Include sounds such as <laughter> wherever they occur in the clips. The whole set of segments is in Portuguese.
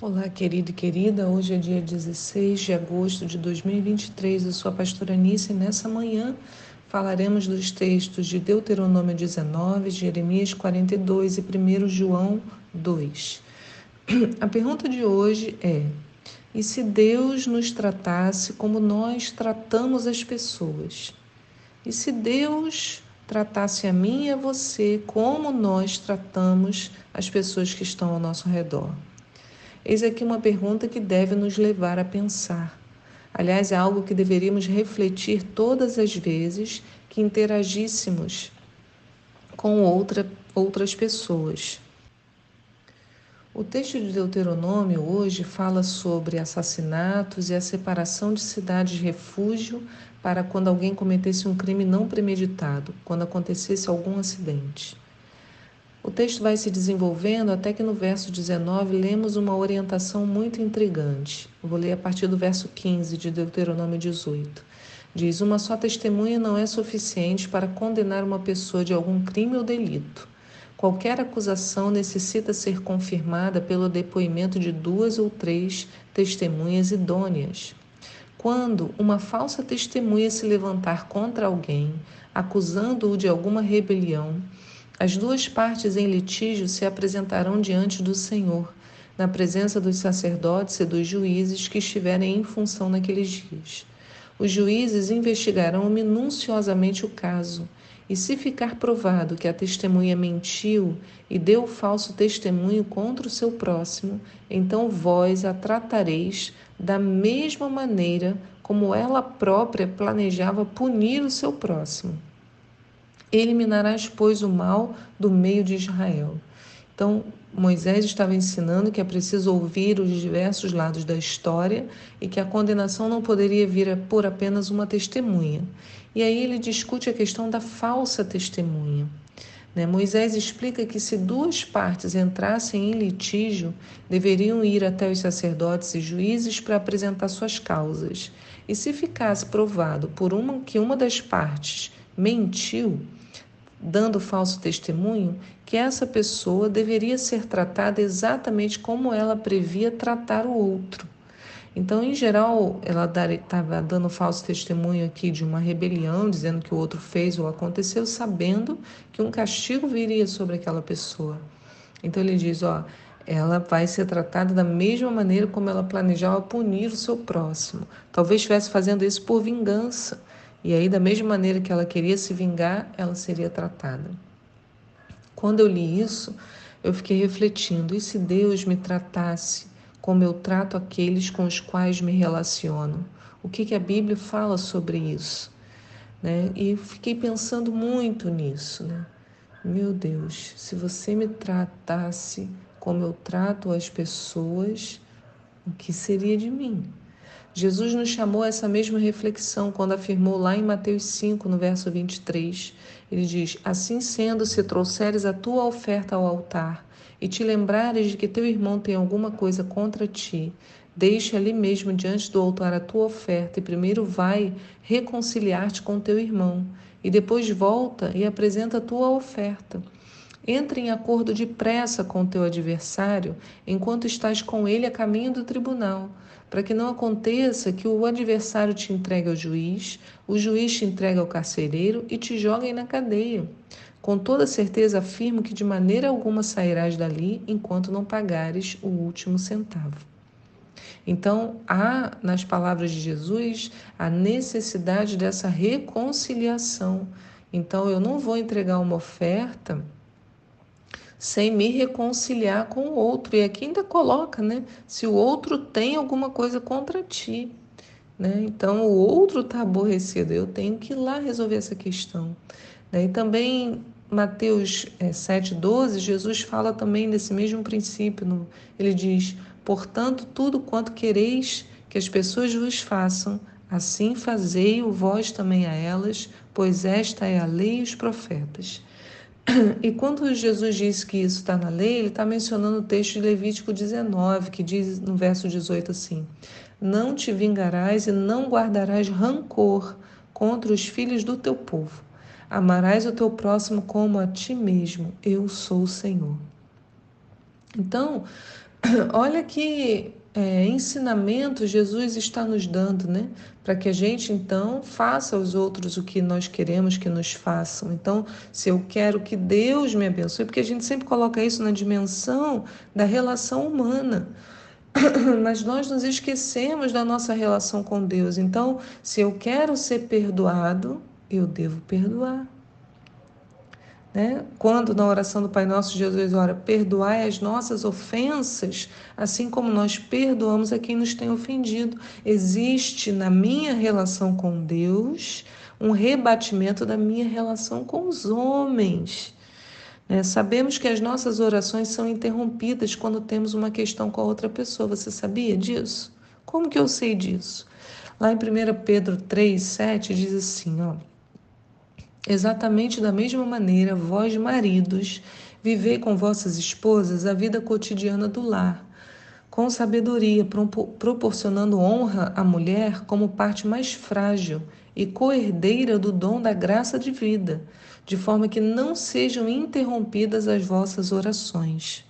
Olá, querido e querida. Hoje é dia 16 de agosto de 2023. Eu sou a pastora Anice e nessa manhã falaremos dos textos de Deuteronômio 19, Jeremias 42 e 1 João 2. A pergunta de hoje é: e se Deus nos tratasse como nós tratamos as pessoas? E se Deus tratasse a mim e a você como nós tratamos as pessoas que estão ao nosso redor? Eis aqui uma pergunta que deve nos levar a pensar. Aliás, é algo que deveríamos refletir todas as vezes que interagíssemos com outra, outras pessoas. O texto de Deuteronômio hoje fala sobre assassinatos e a separação de cidades de refúgio para quando alguém cometesse um crime não premeditado, quando acontecesse algum acidente. O texto vai se desenvolvendo até que no verso 19 lemos uma orientação muito intrigante. Vou ler a partir do verso 15 de Deuteronômio 18. Diz: Uma só testemunha não é suficiente para condenar uma pessoa de algum crime ou delito. Qualquer acusação necessita ser confirmada pelo depoimento de duas ou três testemunhas idôneas. Quando uma falsa testemunha se levantar contra alguém, acusando-o de alguma rebelião, as duas partes em litígio se apresentarão diante do Senhor, na presença dos sacerdotes e dos juízes que estiverem em função naqueles dias. Os juízes investigarão minuciosamente o caso, e se ficar provado que a testemunha mentiu e deu falso testemunho contra o seu próximo, então vós a tratareis da mesma maneira como ela própria planejava punir o seu próximo. Eliminarás, pois, o mal do meio de Israel. Então, Moisés estava ensinando que é preciso ouvir os diversos lados da história e que a condenação não poderia vir por apenas uma testemunha. E aí ele discute a questão da falsa testemunha. Né? Moisés explica que se duas partes entrassem em litígio, deveriam ir até os sacerdotes e juízes para apresentar suas causas. E se ficasse provado por uma que uma das partes mentiu, dando falso testemunho, que essa pessoa deveria ser tratada exatamente como ela previa tratar o outro. Então, em geral, ela estava dando falso testemunho aqui de uma rebelião, dizendo que o outro fez ou aconteceu, sabendo que um castigo viria sobre aquela pessoa. Então, ele diz: ó, ela vai ser tratada da mesma maneira como ela planejava punir o seu próximo. Talvez estivesse fazendo isso por vingança, e aí, da mesma maneira que ela queria se vingar, ela seria tratada. Quando eu li isso, eu fiquei refletindo: e se Deus me tratasse como eu trato aqueles com os quais me relaciono? O que, que a Bíblia fala sobre isso? Né? E fiquei pensando muito nisso. Né? Meu Deus, se você me tratasse como eu trato as pessoas, o que seria de mim? Jesus nos chamou a essa mesma reflexão quando afirmou lá em Mateus 5, no verso 23. Ele diz: Assim sendo, se trouxeres a tua oferta ao altar e te lembrares de que teu irmão tem alguma coisa contra ti, deixa ali mesmo diante do altar a tua oferta e primeiro vai reconciliar-te com teu irmão e depois volta e apresenta a tua oferta. Entre em acordo depressa com teu adversário enquanto estás com ele a caminho do tribunal para que não aconteça que o adversário te entregue ao juiz, o juiz te entregue ao carcereiro e te joguem na cadeia. Com toda certeza afirmo que de maneira alguma sairás dali enquanto não pagares o último centavo. Então, há nas palavras de Jesus a necessidade dessa reconciliação. Então, eu não vou entregar uma oferta sem me reconciliar com o outro. E aqui ainda coloca, né? Se o outro tem alguma coisa contra ti. Né? Então, o outro está aborrecido, eu tenho que ir lá resolver essa questão. Né? E também, Mateus é, 7,12, Jesus fala também desse mesmo princípio. No, ele diz: Portanto, tudo quanto quereis que as pessoas vos façam, assim fazei-o vós também a elas, pois esta é a lei e os profetas. <clears throat> E quando Jesus diz que isso está na lei, ele está mencionando o texto de Levítico 19, que diz no verso 18 assim: Não te vingarás e não guardarás rancor contra os filhos do teu povo. Amarás o teu próximo como a ti mesmo. Eu sou o Senhor. Então, <clears throat> Olha que é, ensinamento Jesus está nos dando, né? Para que a gente então faça aos outros o que nós queremos que nos façam. Então, se eu quero que Deus me abençoe, porque a gente sempre coloca isso na dimensão da relação humana. <coughs> Mas nós nos esquecemos da nossa relação com Deus. Então, se eu quero ser perdoado, eu devo perdoar. Né? Quando na oração do Pai Nosso Jesus ora, perdoai as nossas ofensas, assim como nós perdoamos a quem nos tem ofendido. Existe na minha relação com Deus um rebatimento da minha relação com os homens. Né? Sabemos que as nossas orações são interrompidas quando temos uma questão com a outra pessoa. Você sabia disso? Como que eu sei disso? Lá em 1 Pedro 3, 7 diz assim, ó. Exatamente da mesma maneira, vós, maridos, vivei com vossas esposas a vida cotidiana do lar, com sabedoria, proporcionando honra à mulher como parte mais frágil e coerdeira do dom da graça de vida, de forma que não sejam interrompidas as vossas orações.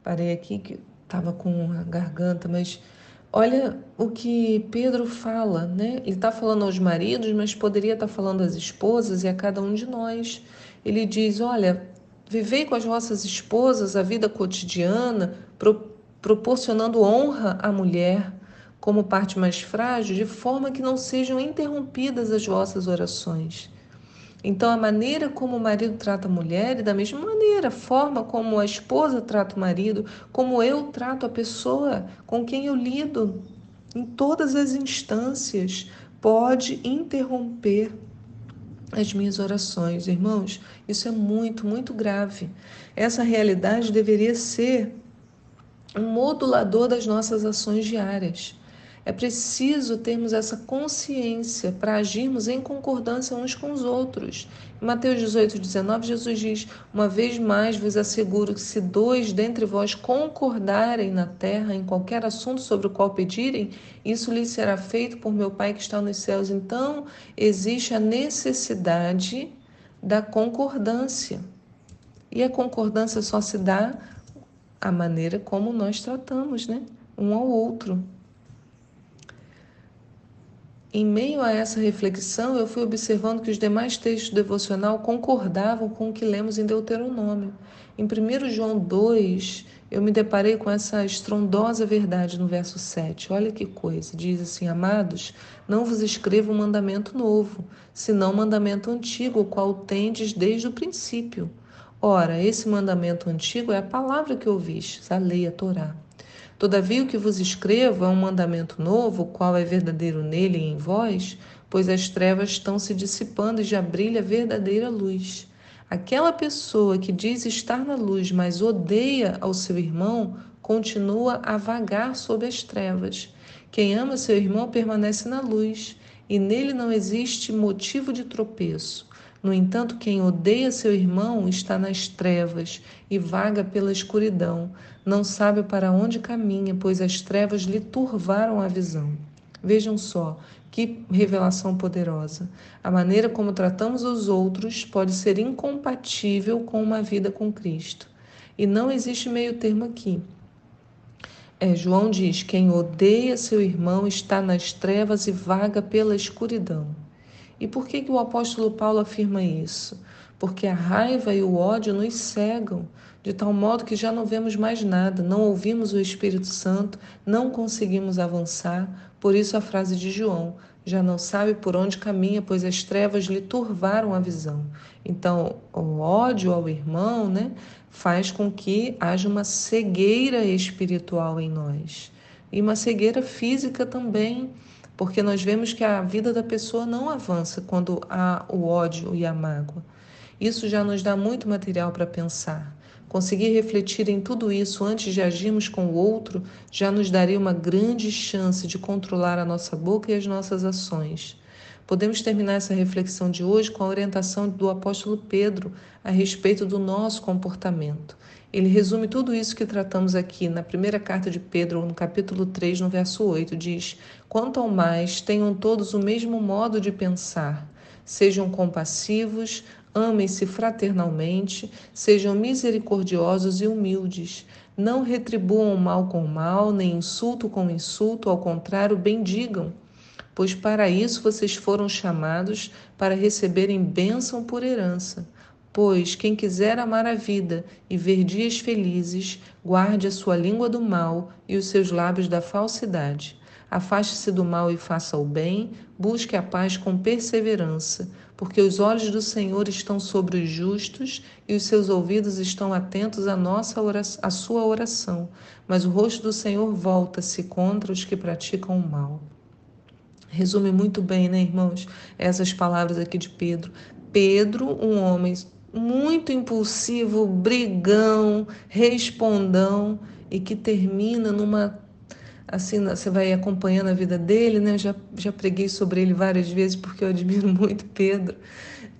Parei aqui que estava com a garganta, mas Olha o que Pedro fala, né? Ele está falando aos maridos, mas poderia estar tá falando às esposas e a cada um de nós. Ele diz: Olha, vivei com as vossas esposas a vida cotidiana, pro, proporcionando honra à mulher como parte mais frágil, de forma que não sejam interrompidas as vossas orações. Então, a maneira como o marido trata a mulher, e da mesma maneira, a forma como a esposa trata o marido, como eu trato a pessoa com quem eu lido, em todas as instâncias, pode interromper as minhas orações. Irmãos, isso é muito, muito grave. Essa realidade deveria ser um modulador das nossas ações diárias. É preciso termos essa consciência para agirmos em concordância uns com os outros. Em Mateus 18, 19, Jesus diz: Uma vez mais vos asseguro que se dois dentre vós concordarem na terra em qualquer assunto sobre o qual pedirem, isso lhes será feito por meu Pai que está nos céus. Então, existe a necessidade da concordância. E a concordância só se dá a maneira como nós tratamos, né? Um ao outro. Em meio a essa reflexão, eu fui observando que os demais textos devocional concordavam com o que lemos em Deuteronômio. Em 1 João 2, eu me deparei com essa estrondosa verdade no verso 7. Olha que coisa. Diz assim: Amados, não vos escrevo um mandamento novo, senão um mandamento antigo, o qual tendes desde o princípio. Ora, esse mandamento antigo é a palavra que ouvistes, a lei, a Torá. Todavia, o que vos escrevo é um mandamento novo, qual é verdadeiro nele e em vós, pois as trevas estão se dissipando e já brilha verdadeira luz. Aquela pessoa que diz estar na luz, mas odeia ao seu irmão, continua a vagar sob as trevas. Quem ama seu irmão permanece na luz, e nele não existe motivo de tropeço. No entanto, quem odeia seu irmão está nas trevas e vaga pela escuridão, não sabe para onde caminha, pois as trevas lhe turvaram a visão. Vejam só que revelação poderosa. A maneira como tratamos os outros pode ser incompatível com uma vida com Cristo. E não existe meio termo aqui. É, João diz: quem odeia seu irmão está nas trevas e vaga pela escuridão. E por que, que o apóstolo Paulo afirma isso? Porque a raiva e o ódio nos cegam, de tal modo que já não vemos mais nada, não ouvimos o Espírito Santo, não conseguimos avançar. Por isso a frase de João: já não sabe por onde caminha, pois as trevas lhe turvaram a visão. Então, o ódio ao irmão, né, faz com que haja uma cegueira espiritual em nós e uma cegueira física também porque nós vemos que a vida da pessoa não avança quando há o ódio e a mágoa. Isso já nos dá muito material para pensar. Conseguir refletir em tudo isso antes de agirmos com o outro já nos daria uma grande chance de controlar a nossa boca e as nossas ações. Podemos terminar essa reflexão de hoje com a orientação do apóstolo Pedro a respeito do nosso comportamento. Ele resume tudo isso que tratamos aqui na primeira carta de Pedro, no capítulo 3, no verso 8, diz: Quanto ao mais, tenham todos o mesmo modo de pensar, sejam compassivos, amem-se fraternalmente, sejam misericordiosos e humildes. Não retribuam mal com mal, nem insulto com insulto, ao contrário, bendigam, pois para isso vocês foram chamados para receberem bênção por herança. Pois quem quiser amar a vida e ver dias felizes, guarde a sua língua do mal e os seus lábios da falsidade. Afaste-se do mal e faça o bem, busque a paz com perseverança, porque os olhos do Senhor estão sobre os justos e os seus ouvidos estão atentos à nossa oração, à sua oração, mas o rosto do Senhor volta-se contra os que praticam o mal. Resume muito bem, né, irmãos, essas palavras aqui de Pedro. Pedro, um homem muito impulsivo, brigão, respondão e que termina numa assim você vai acompanhando a vida dele, né? Já já preguei sobre ele várias vezes porque eu admiro <laughs> muito Pedro.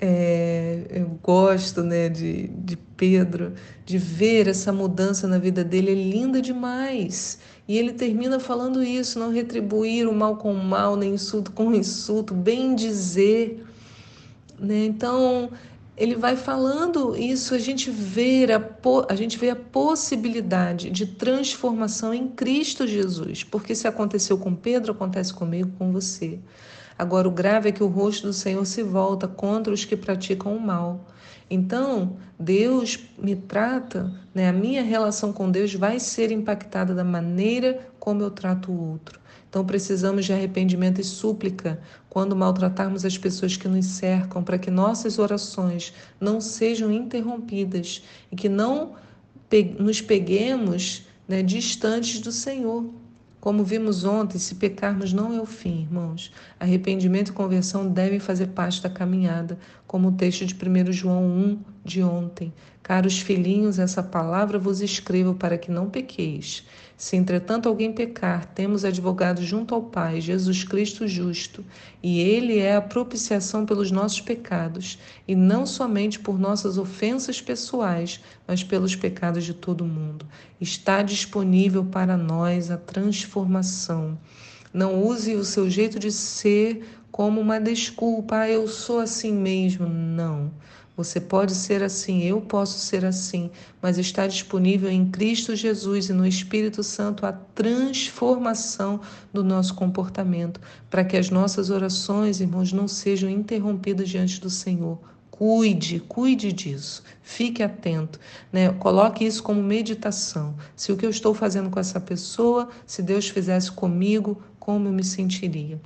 É, eu gosto, né, de, de Pedro, de ver essa mudança na vida dele, é linda demais. E ele termina falando isso: não retribuir o mal com o mal, nem insulto com <laughs> insulto, bem dizer. Né? Então, ele vai falando isso, a gente vê a, a gente vê a possibilidade de transformação em Cristo Jesus, porque se aconteceu com Pedro, acontece comigo, com você. Agora, o grave é que o rosto do Senhor se volta contra os que praticam o mal. Então, Deus me trata, né, a minha relação com Deus vai ser impactada da maneira como eu trato o outro. Então precisamos de arrependimento e súplica quando maltratarmos as pessoas que nos cercam, para que nossas orações não sejam interrompidas e que não nos peguemos né, distantes do Senhor. Como vimos ontem, se pecarmos não é o fim, irmãos. Arrependimento e conversão devem fazer parte da caminhada, como o texto de 1 João 1 de ontem. Caros filhinhos, essa palavra vos escrevo para que não pequeis. Se entretanto alguém pecar, temos advogado junto ao Pai, Jesus Cristo justo, e ele é a propiciação pelos nossos pecados, e não somente por nossas ofensas pessoais, mas pelos pecados de todo mundo. Está disponível para nós a transformação. Não use o seu jeito de ser como uma desculpa, ah, eu sou assim mesmo. Não. Você pode ser assim, eu posso ser assim, mas está disponível em Cristo Jesus e no Espírito Santo a transformação do nosso comportamento, para que as nossas orações, irmãos, não sejam interrompidas diante do Senhor. Cuide, cuide disso. Fique atento, né? Coloque isso como meditação. Se o que eu estou fazendo com essa pessoa, se Deus fizesse comigo, como eu me sentiria?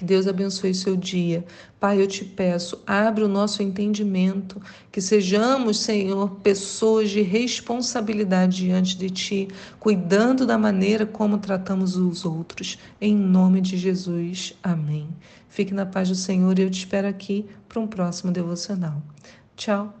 Que Deus abençoe seu dia. Pai, eu te peço, abre o nosso entendimento, que sejamos, Senhor, pessoas de responsabilidade diante de Ti, cuidando da maneira como tratamos os outros. Em nome de Jesus. Amém. Fique na paz do Senhor e eu te espero aqui para um próximo devocional. Tchau.